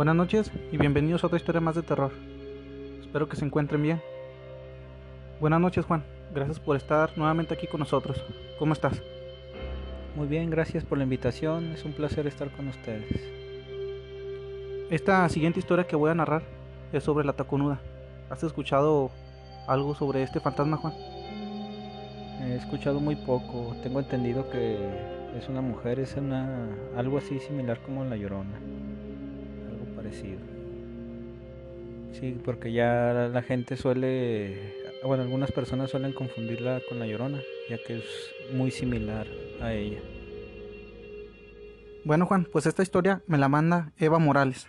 Buenas noches y bienvenidos a otra historia más de terror. Espero que se encuentren bien. Buenas noches Juan, gracias por estar nuevamente aquí con nosotros. ¿Cómo estás? Muy bien, gracias por la invitación, es un placer estar con ustedes. Esta siguiente historia que voy a narrar es sobre la taconuda. ¿Has escuchado algo sobre este fantasma Juan? He escuchado muy poco, tengo entendido que es una mujer, es una algo así similar como la llorona Sí, porque ya la gente suele, bueno, algunas personas suelen confundirla con la llorona, ya que es muy similar a ella. Bueno Juan, pues esta historia me la manda Eva Morales.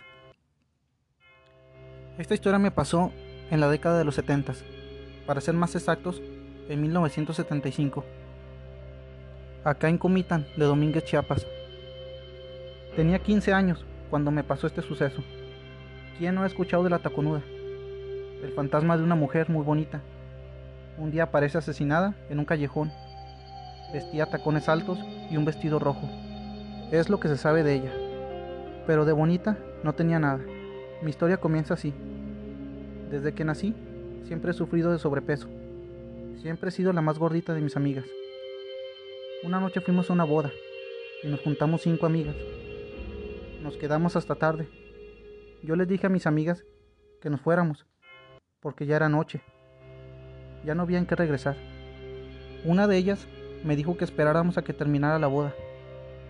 Esta historia me pasó en la década de los 70, para ser más exactos, en 1975, acá en Comitán de Domínguez, Chiapas. Tenía 15 años cuando me pasó este suceso. ¿Quién no ha escuchado de la taconuda? El fantasma de una mujer muy bonita. Un día aparece asesinada en un callejón. Vestía tacones altos y un vestido rojo. Es lo que se sabe de ella. Pero de bonita no tenía nada. Mi historia comienza así. Desde que nací, siempre he sufrido de sobrepeso. Siempre he sido la más gordita de mis amigas. Una noche fuimos a una boda y nos juntamos cinco amigas. Nos quedamos hasta tarde. Yo les dije a mis amigas que nos fuéramos, porque ya era noche. Ya no había en qué regresar. Una de ellas me dijo que esperáramos a que terminara la boda.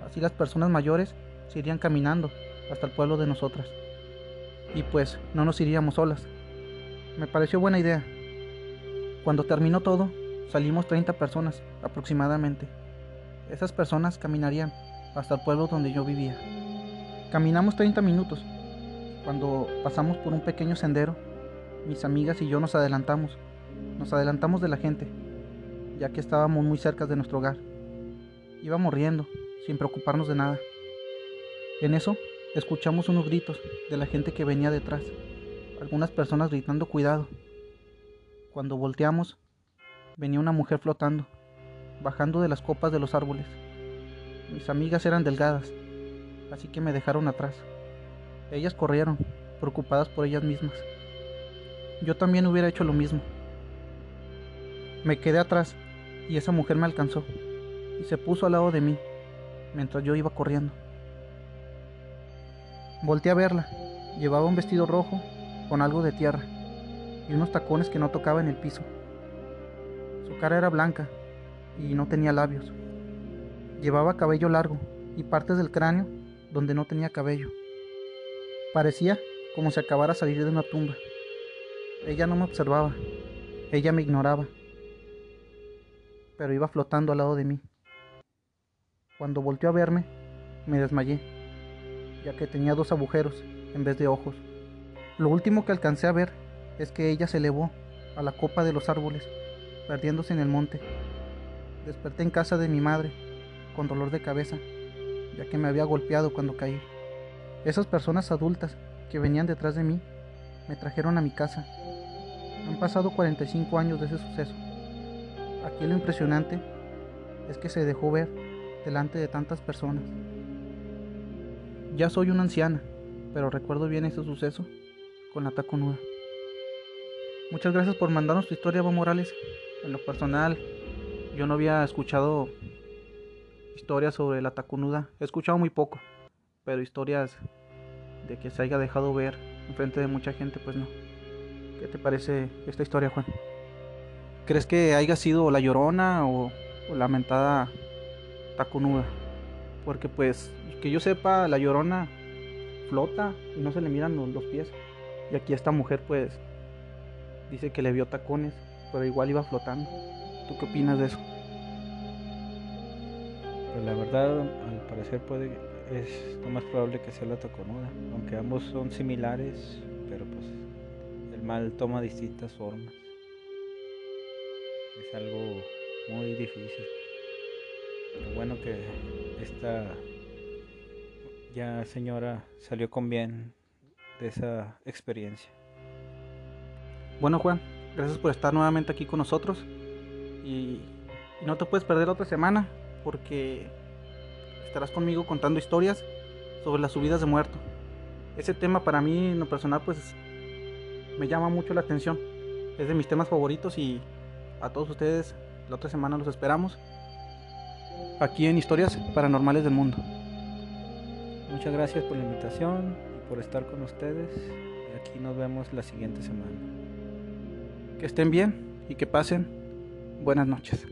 Así las personas mayores se irían caminando hasta el pueblo de nosotras. Y pues no nos iríamos solas. Me pareció buena idea. Cuando terminó todo, salimos 30 personas aproximadamente. Esas personas caminarían hasta el pueblo donde yo vivía. Caminamos 30 minutos. Cuando pasamos por un pequeño sendero, mis amigas y yo nos adelantamos. Nos adelantamos de la gente, ya que estábamos muy cerca de nuestro hogar. Íbamos riendo, sin preocuparnos de nada. En eso, escuchamos unos gritos de la gente que venía detrás. Algunas personas gritando cuidado. Cuando volteamos, venía una mujer flotando, bajando de las copas de los árboles. Mis amigas eran delgadas, así que me dejaron atrás. Ellas corrieron, preocupadas por ellas mismas. Yo también hubiera hecho lo mismo. Me quedé atrás y esa mujer me alcanzó y se puso al lado de mí mientras yo iba corriendo. Volté a verla. Llevaba un vestido rojo con algo de tierra y unos tacones que no tocaba en el piso. Su cara era blanca y no tenía labios. Llevaba cabello largo y partes del cráneo donde no tenía cabello. Parecía como si acabara de salir de una tumba. Ella no me observaba, ella me ignoraba, pero iba flotando al lado de mí. Cuando volteó a verme, me desmayé, ya que tenía dos agujeros en vez de ojos. Lo último que alcancé a ver es que ella se elevó a la copa de los árboles, perdiéndose en el monte. Desperté en casa de mi madre, con dolor de cabeza ya que me había golpeado cuando caí. Esas personas adultas que venían detrás de mí me trajeron a mi casa. Han pasado 45 años de ese suceso. Aquí lo impresionante es que se dejó ver delante de tantas personas. Ya soy una anciana, pero recuerdo bien ese suceso con la taconuda. Muchas gracias por mandarnos tu historia, Evo Morales. En lo personal, yo no había escuchado historias sobre la tacunuda. He escuchado muy poco, pero historias de que se haya dejado ver en frente de mucha gente, pues no. ¿Qué te parece esta historia, Juan? ¿Crees que haya sido la llorona o, o la mentada tacunuda? Porque pues, que yo sepa, la llorona flota y no se le miran los, los pies. Y aquí esta mujer pues dice que le vio tacones, pero igual iba flotando. ¿Tú qué opinas de eso? Pues la verdad, al parecer puede, es lo más probable que sea la taconuda, aunque ambos son similares, pero pues el mal toma distintas formas. Es algo muy difícil. Lo bueno que esta ya señora salió con bien de esa experiencia. Bueno Juan, gracias por estar nuevamente aquí con nosotros y no te puedes perder otra semana porque estarás conmigo contando historias sobre las subidas de muerto. ese tema para mí en lo personal pues me llama mucho la atención. Es de mis temas favoritos y a todos ustedes la otra semana los esperamos aquí en Historias Paranormales del Mundo. Muchas gracias por la invitación y por estar con ustedes. Y aquí nos vemos la siguiente semana. Que estén bien y que pasen buenas noches.